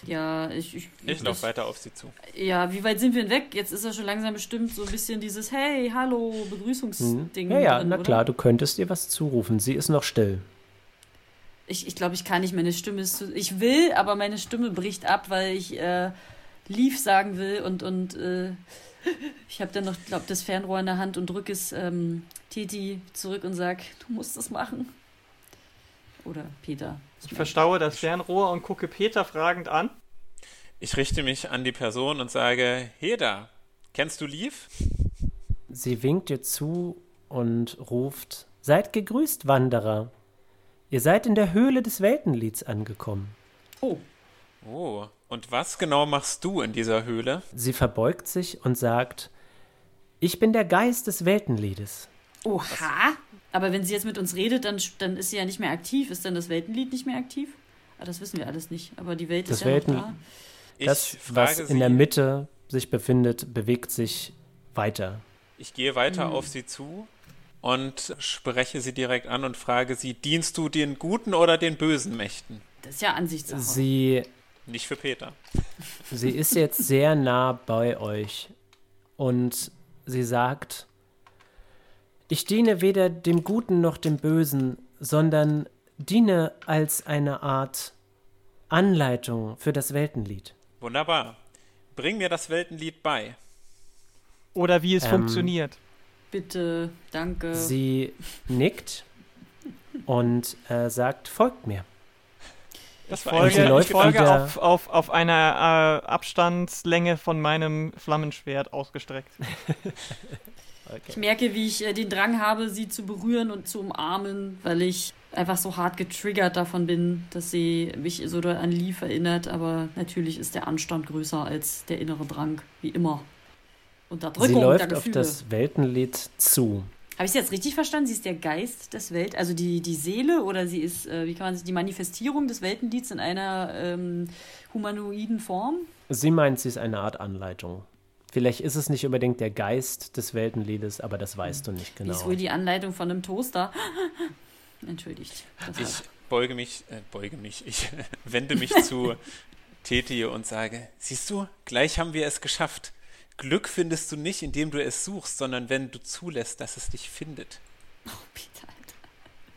Ja, ich. Ich, Ich laufe weiter auf sie zu. Ja, wie weit sind wir denn weg? Jetzt ist ja schon langsam bestimmt so ein bisschen dieses Hey, hallo, Hm. Begrüßungsding. Ja, ja, drin, na oder? klar, du könntest ihr was zurufen. Sie ist noch still. Ich, ich glaube, ich kann nicht. Meine Stimme ist zu. Ich will, aber meine Stimme bricht ab, weil ich äh, Leaf sagen will und, und äh, ich habe dann noch, glaube das Fernrohr in der Hand und drücke es ähm, Titi zurück und sag, du musst das machen. Oder Peter. Ich verstaue das Fernrohr und gucke Peter fragend an. Ich richte mich an die Person und sage, Heda, kennst du Lief? Sie winkt dir zu und ruft, Seid gegrüßt, Wanderer. Ihr seid in der Höhle des Weltenlieds angekommen. Oh, Oh, und was genau machst du in dieser Höhle? Sie verbeugt sich und sagt, Ich bin der Geist des Weltenliedes. Oha. Aber wenn sie jetzt mit uns redet, dann, dann ist sie ja nicht mehr aktiv. Ist dann das Weltenlied nicht mehr aktiv? Ah, das wissen wir alles nicht. Aber die Welt Das ist ja Welten- noch da. Das, was sie, in der Mitte sich befindet, bewegt sich weiter. Ich gehe weiter Hm. auf sie zu und spreche sie direkt an und frage sie, dienst du den guten oder den bösen Mächten? Das ist ja Ansichtssache. Sie Nicht für Peter. Sie ist jetzt sehr nah bei euch und sie sagt, ich diene weder dem Guten noch dem Bösen, sondern diene als eine Art Anleitung für das Weltenlied. Wunderbar. Bring mir das Weltenlied bei. Oder wie es Ähm, funktioniert. Bitte, danke. Sie nickt und äh, sagt, folgt mir. Das Ich war folge, sie eigentlich läuft ich folge wieder- auf, auf, auf einer äh, Abstandslänge von meinem Flammenschwert ausgestreckt. Ich merke, wie ich äh, den Drang habe, sie zu berühren und zu umarmen, weil ich einfach so hart getriggert davon bin, dass sie mich so an Leaf erinnert. Aber natürlich ist der Anstand größer als der innere Drang, wie immer. Sie Unterdrückung der läuft auf das Weltenlied zu. Habe ich es jetzt richtig verstanden? Sie ist der Geist des Welt, also die, die Seele oder sie ist, äh, wie kann man sich, die Manifestierung des Weltenlieds in einer ähm, humanoiden Form? Sie meint, sie ist eine Art Anleitung. Vielleicht ist es nicht unbedingt der Geist des Weltenliedes, aber das weißt du nicht Wie genau. ist wohl die Anleitung von einem Toaster? Entschuldigt. Das Ich beuge mich, äh, beuge mich, ich wende mich zu Teti und sage, siehst du, gleich haben wir es geschafft. Glück findest du nicht, indem du es suchst, sondern wenn du zulässt, dass es dich findet. Peter, Alter.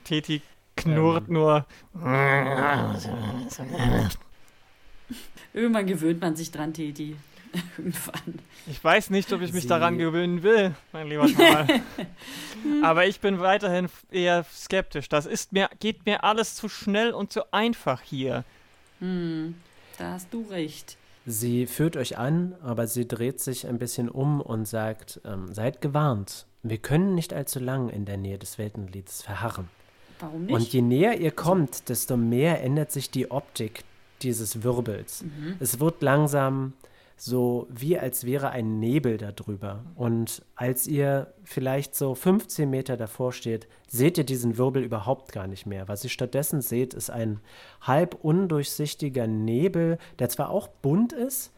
Teti knurrt nur. Irgendwann gewöhnt man sich dran, Teti. Irgendwann. Ich weiß nicht, ob ich mich Sie- daran gewöhnen will, mein lieber Schmal. Aber ich bin weiterhin eher skeptisch. Das ist mir, geht mir alles zu schnell und zu einfach hier. Hm, da hast du recht. Sie führt euch an, aber sie dreht sich ein bisschen um und sagt, ähm, seid gewarnt. Wir können nicht allzu lang in der Nähe des Weltenlieds verharren. Warum nicht? Und je näher ihr kommt, desto mehr ändert sich die Optik dieses Wirbels. Mhm. Es wird langsam so wie als wäre ein Nebel darüber. Und als ihr vielleicht so 15 Meter davor steht, seht ihr diesen Wirbel überhaupt gar nicht mehr. Was ihr stattdessen seht, ist ein halb undurchsichtiger Nebel, der zwar auch bunt ist,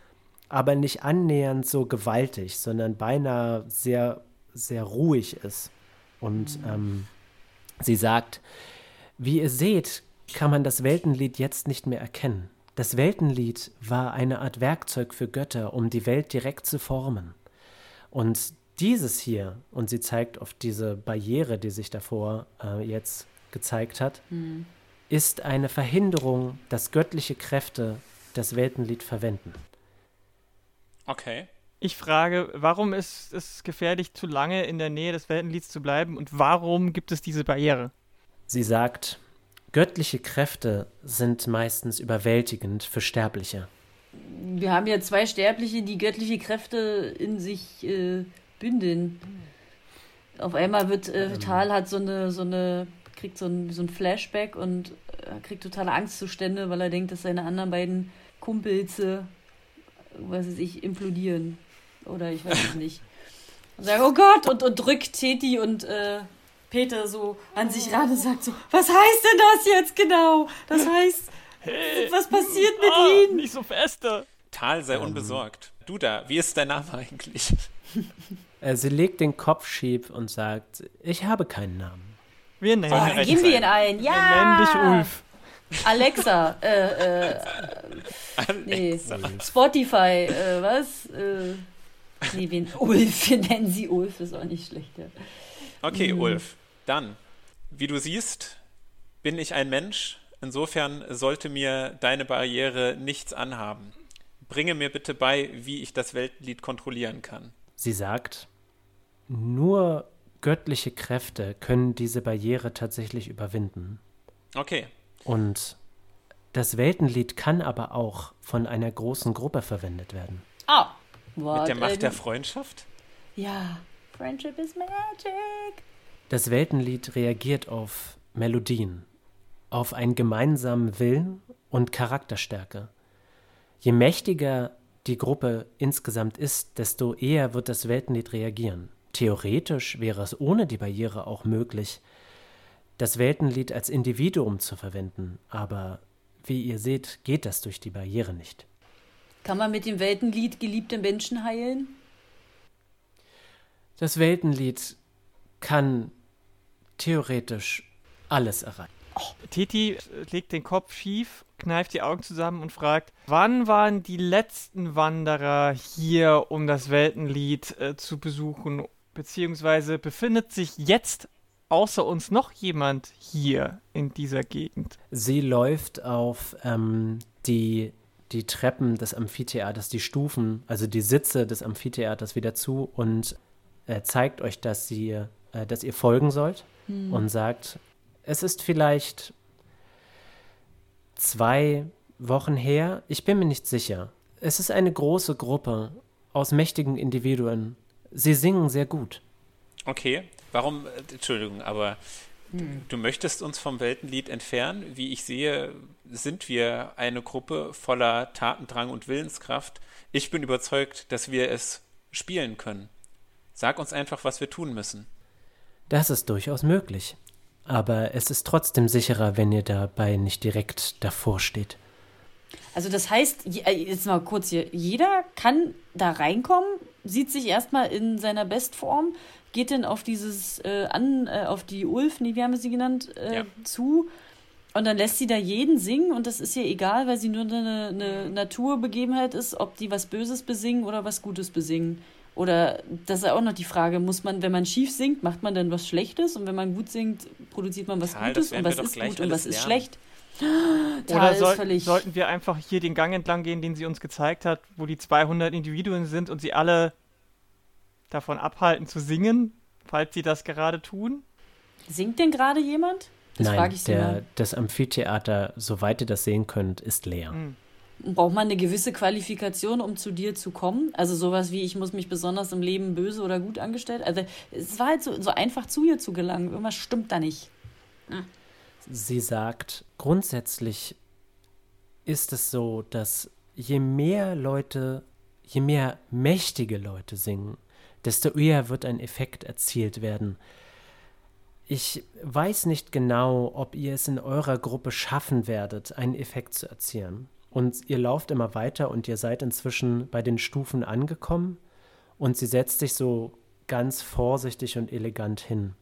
aber nicht annähernd so gewaltig, sondern beinahe sehr, sehr ruhig ist. Und ähm, sie sagt, wie ihr seht, kann man das Weltenlied jetzt nicht mehr erkennen. Das Weltenlied war eine Art Werkzeug für Götter, um die Welt direkt zu formen. Und dieses hier, und sie zeigt auf diese Barriere, die sich davor äh, jetzt gezeigt hat, ist eine Verhinderung, dass göttliche Kräfte das Weltenlied verwenden. Okay. Ich frage, warum ist es gefährlich, zu lange in der Nähe des Weltenlieds zu bleiben und warum gibt es diese Barriere? Sie sagt, göttliche Kräfte sind meistens überwältigend für Sterbliche. Wir haben ja zwei Sterbliche, die göttliche Kräfte in sich äh, bündeln. Auf einmal wird äh, Tal hat so eine, so eine, kriegt so ein, so ein Flashback und äh, kriegt totale Angstzustände, weil er denkt, dass seine anderen beiden Kumpels, äh, was weiß ich, implodieren. Oder ich weiß es nicht. Und sagt, oh Gott, und, und drückt Teti und äh, Peter so an sich ran und sagt so, was heißt denn das jetzt genau? Das heißt, was passiert mit Ah, ihnen? nicht so feste. Tal, Ähm. sei unbesorgt. Du da, wie ist dein Name eigentlich? Äh, sie legt den Kopf schief und sagt, ich habe keinen Namen. Wir nennen, Oh, geben wir ihn ein. wir nennen dich Ja. Ulf. Alexa, äh, äh, nee, Spotify, äh, was? Äh, nee, wen? Ulf, wir nennen sie Ulf, ist auch nicht schlecht. Ja. Okay, Mhm. Ulf. Dann, wie du siehst, bin ich ein Mensch. Insofern sollte mir deine Barriere nichts anhaben. Bringe mir bitte bei, wie ich das Weltlied kontrollieren kann. Sie sagt, nur göttliche Kräfte können diese Barriere tatsächlich überwinden. Okay, Und das Weltenlied kann aber auch von einer großen Gruppe verwendet werden. Ah, Mit der Macht der Freundschaft? Ja, Friendship is magic. Das Weltenlied reagiert auf Melodien, auf einen gemeinsamen Willen und Charakterstärke. Je mächtiger die Gruppe insgesamt ist, desto eher wird das Weltenlied reagieren. Theoretisch wäre es ohne die Barriere auch möglich, das Weltenlied als Individuum zu verwenden, aber wie ihr seht, geht das durch die Barriere nicht. Kann man mit dem Weltenlied geliebte Menschen heilen? Das Weltenlied kann theoretisch alles erreichen. Titi legt den Kopf schief, kneift die Augen zusammen und fragt, wann waren die letzten Wanderer hier, um das Weltenlied äh, zu besuchen? Beziehungsweise befindet sich jetzt außer uns noch jemand hier in dieser Gegend? Sie läuft auf ähm, die, die Treppen des Amphitheaters, die Stufen, also die Sitze des Amphitheaters wieder zu und äh, zeigt euch, dass, sie, äh, dass ihr folgen sollt und sagt, es ist vielleicht zwei Wochen her, ich bin mir nicht sicher. Es ist eine große Gruppe aus mächtigen Individuen. Sie singen sehr gut. Okay, warum, äh, Entschuldigung, aber du möchtest uns vom Weltenlied entfernen? Wie ich sehe, sind wir eine Gruppe voller Tatendrang und Willenskraft. Ich bin überzeugt, dass wir es spielen können. Sag uns einfach, was wir tun müssen. Das ist durchaus möglich. Aber es ist trotzdem sicherer, wenn ihr dabei nicht direkt davor steht. Also das heißt, äh, jetzt mal kurz hier, jeder kann da reinkommen, sieht sich erstmal in seiner Bestform, geht dann auf dieses äh, an, äh, auf die Ulf, nee, wie haben wir sie genannt, äh, Ja. zu und dann lässt sie da jeden singen und das ist ihr egal, weil sie nur eine, eine Naturbegebenheit ist, ob die was Böses besingen oder was Gutes besingen. Oder das ist auch noch die Frage, muss man, wenn man schief singt, macht man dann was Schlechtes und wenn man gut singt, produziert man was das Gutes und was ist gut und was ist lernen. schlecht? Tal Oder ist soll, völlig- sollten wir einfach hier den Gang entlang gehen, den sie uns gezeigt hat, wo die 200 Individuen sind und sie alle davon abhalten zu singen, falls sie das gerade tun? Singt denn gerade jemand? Das Nein, frage ich sie der, mal. das Amphitheater, soweit ihr das sehen könnt, ist leer. Hm. Braucht man eine gewisse Qualifikation, um zu dir zu kommen? Also sowas wie, ich muss mich besonders im Leben böse oder gut angestellt. Also es war halt so, so einfach zu ihr zu gelangen. Irgendwas stimmt da nicht. Sie sagt, grundsätzlich ist es so, dass je mehr Leute, je mehr mächtige Leute singen, desto eher wird ein Effekt erzielt werden. Ich weiß nicht genau, ob ihr es in eurer Gruppe schaffen werdet, einen Effekt zu erzielen. Und ihr lauft immer weiter und ihr seid inzwischen bei den Stufen angekommen und sie setzt sich so ganz vorsichtig und elegant hin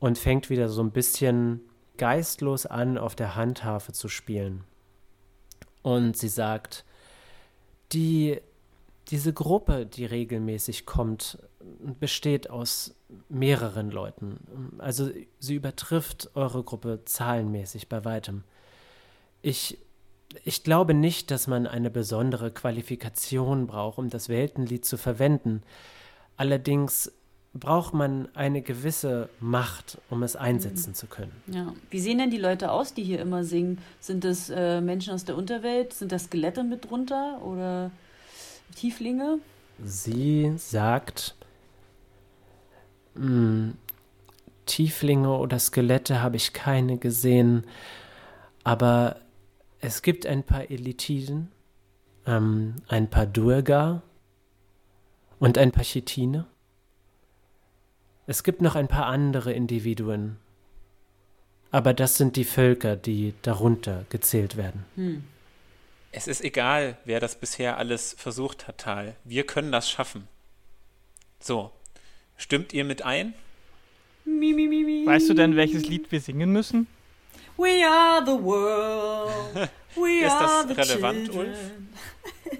und fängt wieder so ein bisschen geistlos an, auf der Handharfe zu spielen. Und sie sagt, die, diese Gruppe, die regelmäßig kommt, besteht aus mehreren Leuten. Also sie übertrifft eure Gruppe zahlenmäßig bei weitem. Ich, ich glaube nicht, dass man eine besondere Qualifikation braucht, um das Weltenlied zu verwenden. Allerdings braucht man eine gewisse Macht, um es einsetzen zu können. Ja. Wie sehen denn die Leute aus, die hier immer singen? Sind das äh, Menschen aus der Unterwelt? Sind das Skelette mit drunter? Oder Tieflinge? Sie sagt, "Hm, Tieflinge oder Skelette habe ich keine gesehen, aber es gibt ein paar Elitiden, ähm, ein paar Durga und ein paar Chitine. Es gibt noch ein paar andere Individuen, aber das sind die Völker, die darunter gezählt werden. Hm. Es ist egal, wer das bisher alles versucht hat, Tal. Wir können das schaffen. So, stimmt ihr mit ein? Mi, mi, mi, mi. Weißt du denn, welches Lied wir singen müssen? We are the world. We Ist das are the relevant, children. Ulf?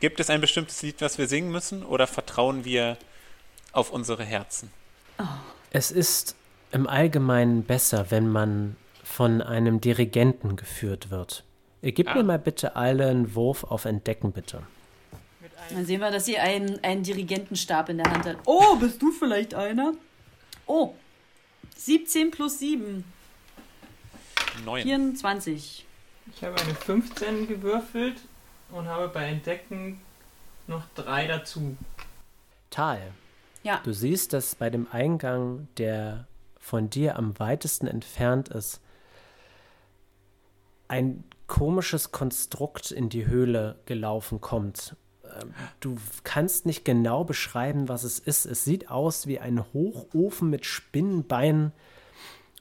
Gibt es ein bestimmtes Lied, was wir singen müssen, oder vertrauen wir auf unsere Herzen? Es ist im Allgemeinen besser, wenn man von einem Dirigenten geführt wird. Ihr gebt Ah. mir mal bitte alle einen Wurf auf Entdecken, bitte. Dann sehen wir, dass sie einen, einen Dirigentenstab in der Hand hat. Oh, bist du vielleicht einer? Oh, 17 plus 7. Neun. 24. Ich habe eine 15 gewürfelt und habe bei Entdecken noch drei dazu. Tal, Ja. du siehst, dass bei dem Eingang, der von dir am weitesten entfernt ist, ein komisches Konstrukt in die Höhle gelaufen kommt. Ähm, Du kannst nicht genau beschreiben, was es ist. Es sieht aus wie ein Hochofen mit Spinnenbeinen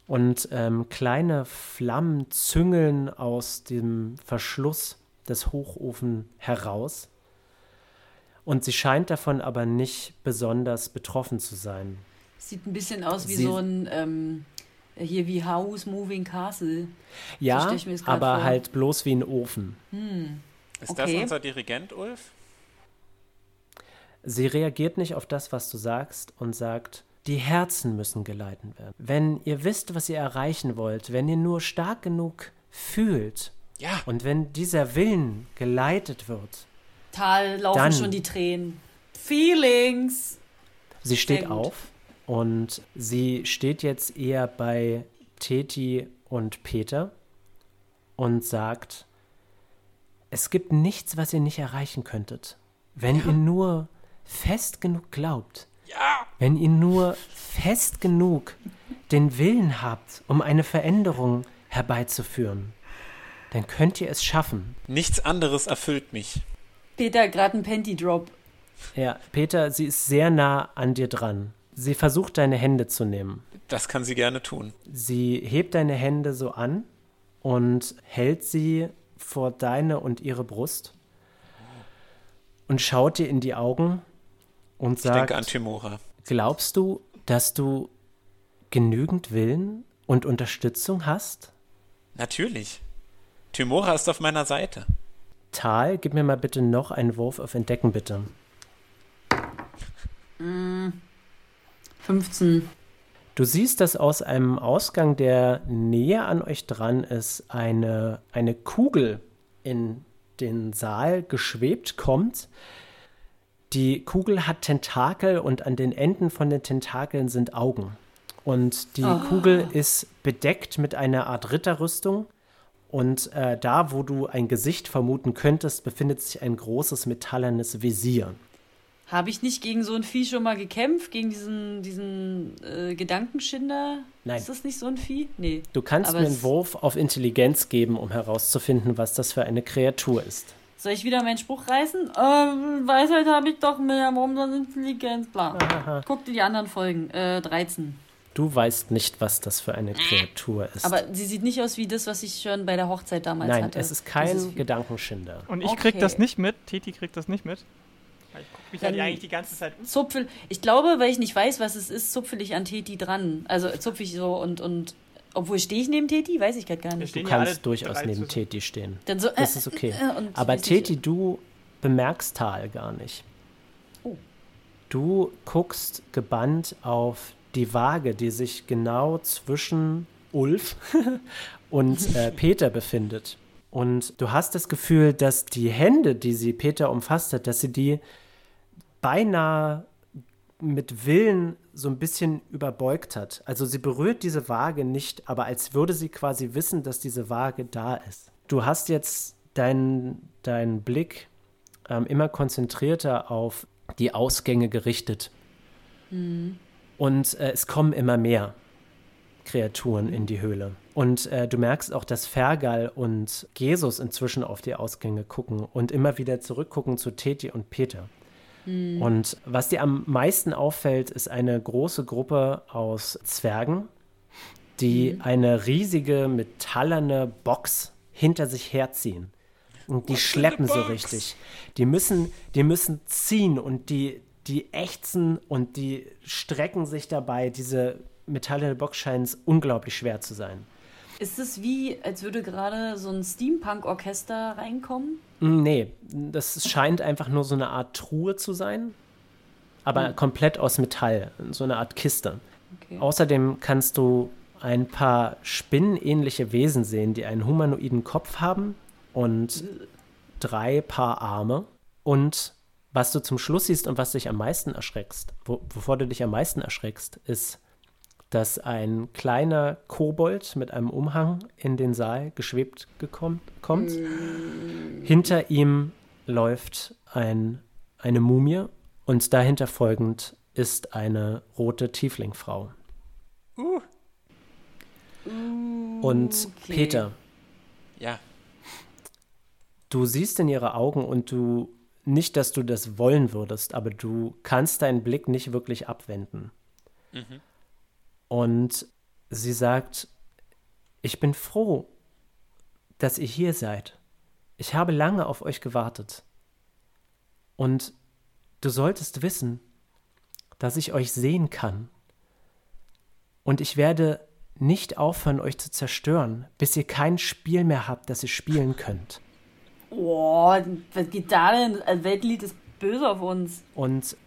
und ähm, kleine Flammen züngeln aus dem Verschluss des Hochofen heraus. Und sie scheint davon aber nicht besonders betroffen zu sein. Sieht ein bisschen aus wie Sie- so ein, ähm, hier wie House Moving Castle. Ja, grad aber vor. halt bloß wie ein Ofen. Ist Okay. das unser Dirigent, Ulf? Sie reagiert nicht auf das, was du sagst und sagt, die Herzen müssen geleitet werden. Wenn ihr wisst, was ihr erreichen wollt, wenn ihr nur stark genug fühlt Ja. und wenn dieser Willen geleitet wird, Tal laufen Dann- schon die Tränen. Feelings. sie steht auf und sie steht jetzt eher bei Teti und Peter und sagt, es gibt nichts, was ihr nicht erreichen könntet, wenn ihr nur fest genug glaubt. Ja. Wenn ihr nur fest genug den Willen habt, um eine Veränderung herbeizuführen, dann könnt ihr es schaffen. Nichts anderes erfüllt mich. Peter, gerade ein Panty Drop. Ja, Peter, sie ist sehr nah an dir dran. Sie versucht deine Hände zu nehmen. Das kann sie gerne tun. Sie hebt deine Hände so an und hält sie vor deine und ihre Brust und schaut dir in die Augen und Ich sagt, denke an Timora. glaubst du, dass du genügend Willen und Unterstützung hast? Natürlich. Timora ist auf meiner Seite. Tal, gib mir mal bitte noch einen Wurf auf Entdecken, bitte. 15. Du siehst, dass aus einem Ausgang, der näher an euch dran ist, eine, eine Kugel in den Saal geschwebt kommt. Die Kugel hat Tentakel und an den Enden von den Tentakeln sind Augen. Und die Kugel ist bedeckt mit einer Art Ritterrüstung. Und äh, da, wo du ein Gesicht vermuten könntest, befindet sich ein großes metallernes Visier. Habe ich nicht gegen so ein Vieh schon mal gekämpft? Gegen diesen, diesen äh, Gedankenschinder? Nein. Ist das nicht so ein Vieh? Nee. Du kannst Aber mir einen Wurf auf Intelligenz geben, um herauszufinden, was das für eine Kreatur ist. Soll ich wieder meinen Spruch reißen? Ähm, Weisheit habe ich doch mehr. Warum dann Intelligenz? Bla. Guck dir die anderen Folgen. Äh, 13. Du weißt nicht, was das für eine Kreatur ist. Aber sie sieht nicht aus wie das, was ich schon bei der Hochzeit damals Nein, hatte. es ist kein Vieh. Gedankenschinder. Und ich krieg Okay. das nicht mit. Titi kriegt das nicht mit. Ich guck mich halt Dann- eigentlich die ganze Zeit um. Zupfel. Ich glaube, weil ich nicht weiß, was es ist, zupfel ich an Teti dran. Also zupfe ich so und, und obwohl stehe ich neben Teti, weiß ich gerade gar nicht. Du kannst durchaus neben. Teti stehen. Dann so, Das äh, ist okay. äh, und Aber nicht, Teti, du bemerkst Tal gar nicht. Oh. Du guckst gebannt auf die Waage, die sich genau zwischen Ulf und äh, Peter befindet. Und du hast das Gefühl, dass die Hände, die sie Peter umfasst hat, dass sie die beinahe mit Willen so ein bisschen überbeugt hat. Also sie berührt diese Waage nicht, aber als würde sie quasi wissen, dass diese Waage da ist. Du hast jetzt deinen deinen Blick ähm, immer konzentrierter auf die Ausgänge gerichtet. Und äh, es kommen immer mehr Kreaturen in die Höhle. Und äh, du merkst auch, dass Fergal und Jesus inzwischen auf die Ausgänge gucken und immer wieder zurückgucken zu Teti und Peter. Und was dir am meisten auffällt, ist eine große Gruppe aus Zwergen, die eine riesige metallerne Box hinter sich herziehen. Und die schleppen so richtig. Die müssen, die müssen ziehen und die, die ächzen und die strecken sich dabei. Diese metallene Box scheint unglaublich schwer zu sein. Ist es wie, als würde gerade so ein Steampunk-Orchester reinkommen? Mm, Nee, das scheint einfach nur so eine Art Truhe zu sein, aber komplett aus Metall, so eine Art Kiste. Okay. Außerdem kannst du ein paar spinnenähnliche Wesen sehen, die einen humanoiden Kopf haben und drei Paar Arme. Und was du zum Schluss siehst und was dich am meisten erschreckst, wo, wovor du dich am meisten erschreckst, ist dass ein kleiner Kobold mit einem Umhang in den Saal geschwebt gekommen, kommt. Hinter ihm läuft ein, eine Mumie und dahinter folgend ist eine rote Tieflingfrau. Uh, Und Okay. Peter, ja. du siehst in ihre Augen und du, nicht, dass du das wollen würdest, aber du kannst deinen Blick nicht wirklich abwenden. Und sie sagt, ich bin froh, dass ihr hier seid. Ich habe lange auf euch gewartet. Und du solltest wissen, dass ich euch sehen kann. Und ich werde nicht aufhören, euch zu zerstören, bis ihr kein Spiel mehr habt, das ihr spielen könnt. Boah, was geht da denn? Ein Weltlied ist böse auf uns. Und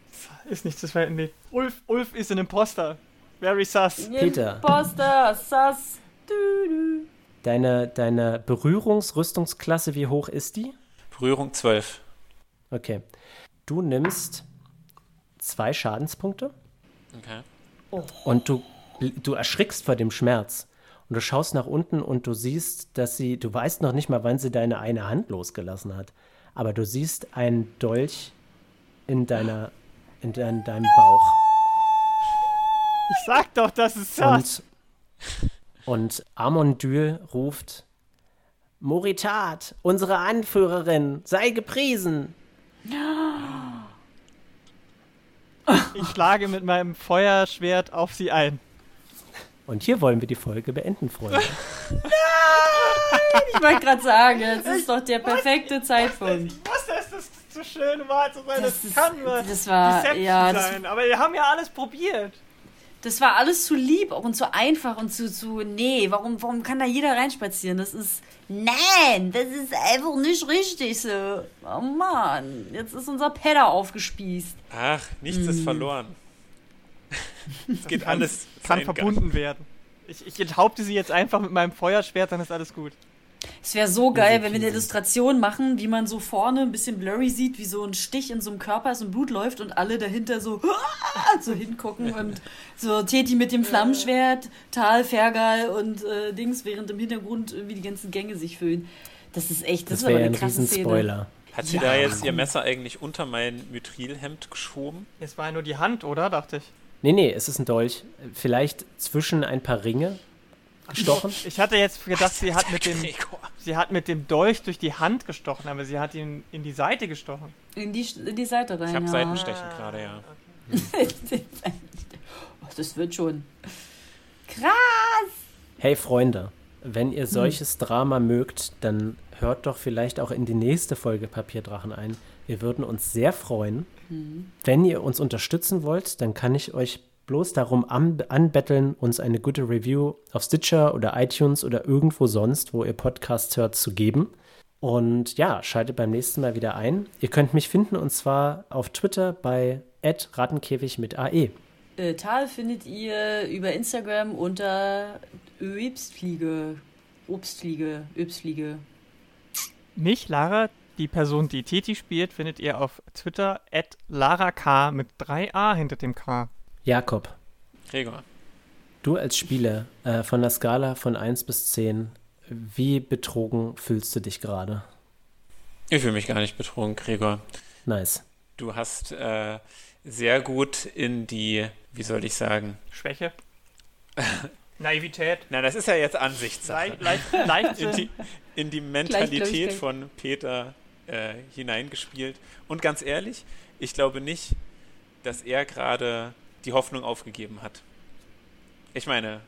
Ist nichts, das. Nee. Ulf, Ulf ist ein Imposter. Very sus. Peter. Imposter, du. deine, deine Berührungsrüstungsklasse, wie hoch ist die? Berührung 12. Okay. Du nimmst zwei Schadenspunkte Okay. und du, du erschrickst vor dem Schmerz. Und du schaust nach unten und du siehst, dass sie, du weißt noch nicht mal, wann sie deine eine Hand losgelassen hat. Aber du siehst einen Dolch in deiner, in dein, deinem Bauch. Ich sag doch, das ist sus. Und, und Amondyl ruft: Moritat, unsere Anführerin, sei gepriesen. Ich schlage mit meinem Feuerschwert auf sie ein. Und hier wollen wir die Folge beenden, Freunde. Ich wollte gerade sagen, es ist doch der perfekte Zeitpunkt. Ich wusste, dass das zu schön war zu sein. Das, Das ist- kann nur das war- Deception ja, das- sein. Aber wir haben ja alles probiert. Das war alles zu lieb und zu einfach und zu, zu nee, warum, warum kann da jeder reinspazieren? Das ist, nein, das ist einfach nicht richtig so. Oh Mann, jetzt ist unser Pedder aufgespießt. Ach, nichts ist verloren. es geht alles Kann seinen Gang. verbunden werden. Ich, ich enthaupte sie jetzt einfach mit meinem Feuerschwert, dann ist alles gut. Es wäre so geil, wenn wir eine Illustration machen, wie man so vorne ein bisschen blurry sieht, wie so ein Stich in so einem Körper ist und Blut läuft und alle dahinter so, so hingucken und so Teti mit dem Flammenschwert, Tal, Fergal und äh, Dings, während im Hintergrund irgendwie die ganzen Gänge sich füllen. Das ist echt, das, Das ist aber wäre eine ein krasse Szene. Riesenspoiler. Hat sie Ja, da jetzt ihr. Messer eigentlich unter mein Mithrilhemd geschoben? Es war ja nur die Hand, oder? Dachte ich. Nee, nee, es ist ein Dolch. Vielleicht zwischen ein paar Ringe gestochen. Ich hatte jetzt gedacht, sie hat mit dem, sie hat mit dem Dolch durch die Hand gestochen, aber sie hat ihn in die Seite gestochen. In die, in die Seite rein. Ich habe ja. Seitenstechen gerade, ja. Oh, das wird schon. Krass! Hey Freunde, wenn ihr solches Drama mögt, dann hört doch vielleicht auch in die nächste Folge Papierdrachen ein. Wir würden uns sehr freuen. Wenn ihr uns unterstützen wollt, dann kann ich euch bloß darum an anbetteln, uns eine gute Review auf Stitcher oder iTunes oder irgendwo sonst, wo ihr Podcasts hört, zu geben. Und ja, schaltet beim nächsten Mal wieder ein. Ihr könnt mich finden und zwar auf Twitter bei rattenkäfig mit E. AE. Äh, Tal findet ihr über Instagram unter Öbstfliege. Obstfliege, Öbstfliege. Mich, Lara, die Person, die Titi spielt, findet ihr auf Twitter at LaraK mit 3a hinter dem K. Jakob, Gregor. Du als Spieler äh, von der Skala von 1 bis 10, wie betrogen fühlst du dich gerade? Ich fühle mich gar nicht betrogen, Gregor. Nice. Du hast äh, sehr gut in die, wie soll ich sagen, Schwäche. Naivität. na, das ist ja jetzt Ansichtssache. Leicht, leicht, in die, in die Mentalität von Peter äh, hineingespielt. Und ganz ehrlich, ich glaube nicht, dass er gerade die Hoffnung aufgegeben hat. Ich meine,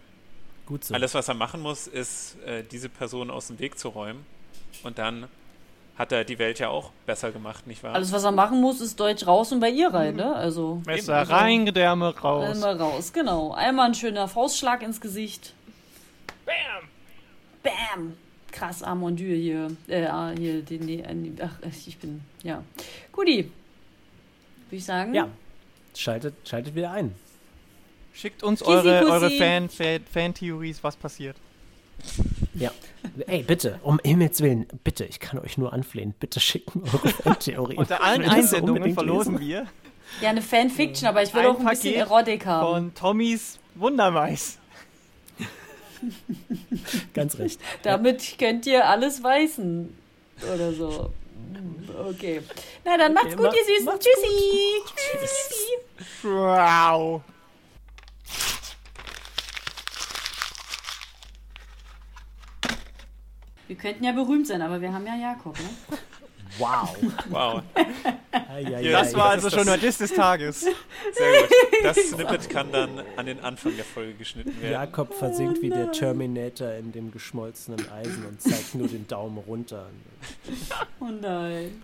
Gut so. alles, was er machen muss, ist, äh, diese Person aus dem Weg zu räumen. Und dann hat er die Welt ja auch besser gemacht, nicht wahr? Alles, was er machen muss, ist Deutsch raus und bei ihr rein, ne? Also. Messer also, rein, Gedärme raus. Einmal raus, genau. Einmal ein schöner Faustschlag ins Gesicht. Bam! Bam! Krass, Armondür hier. Äh, ah, hier, den, den, ach, ich bin, ja. Guti. Würde ich sagen. ja, schaltet, schaltet wieder ein. Schickt uns Kissi, eure, eure Fan, Fan, Fan-Theories, was passiert. Ja. Ey, bitte, um Himmels Willen, bitte, ich kann euch nur anflehen, bitte schickt mir eure Fantheorien. Unter allen Einsendungen verlosen lesen. wir Ja, eine Fanfiction, aber ich will Ein auch ein bisschen Paket Erotik haben. von Tommys Wundermais. Ganz recht. Damit könnt ihr alles weißen. Oder so. Okay. Na dann macht's Okay, gut, ihr Süßen. macht's Tschüssi. Tschüssi. Wow. Wir könnten ja berühmt sein, aber wir haben ja Jakob, ne? Wow. Wow, Das war also schon nur Diss des Tages. sehr gut. Das Snippet kann dann an den Anfang der Folge geschnitten werden. Jakob versinkt wie der Terminator in dem geschmolzenen Eisen und zeigt nur den Daumen runter. Oh nein.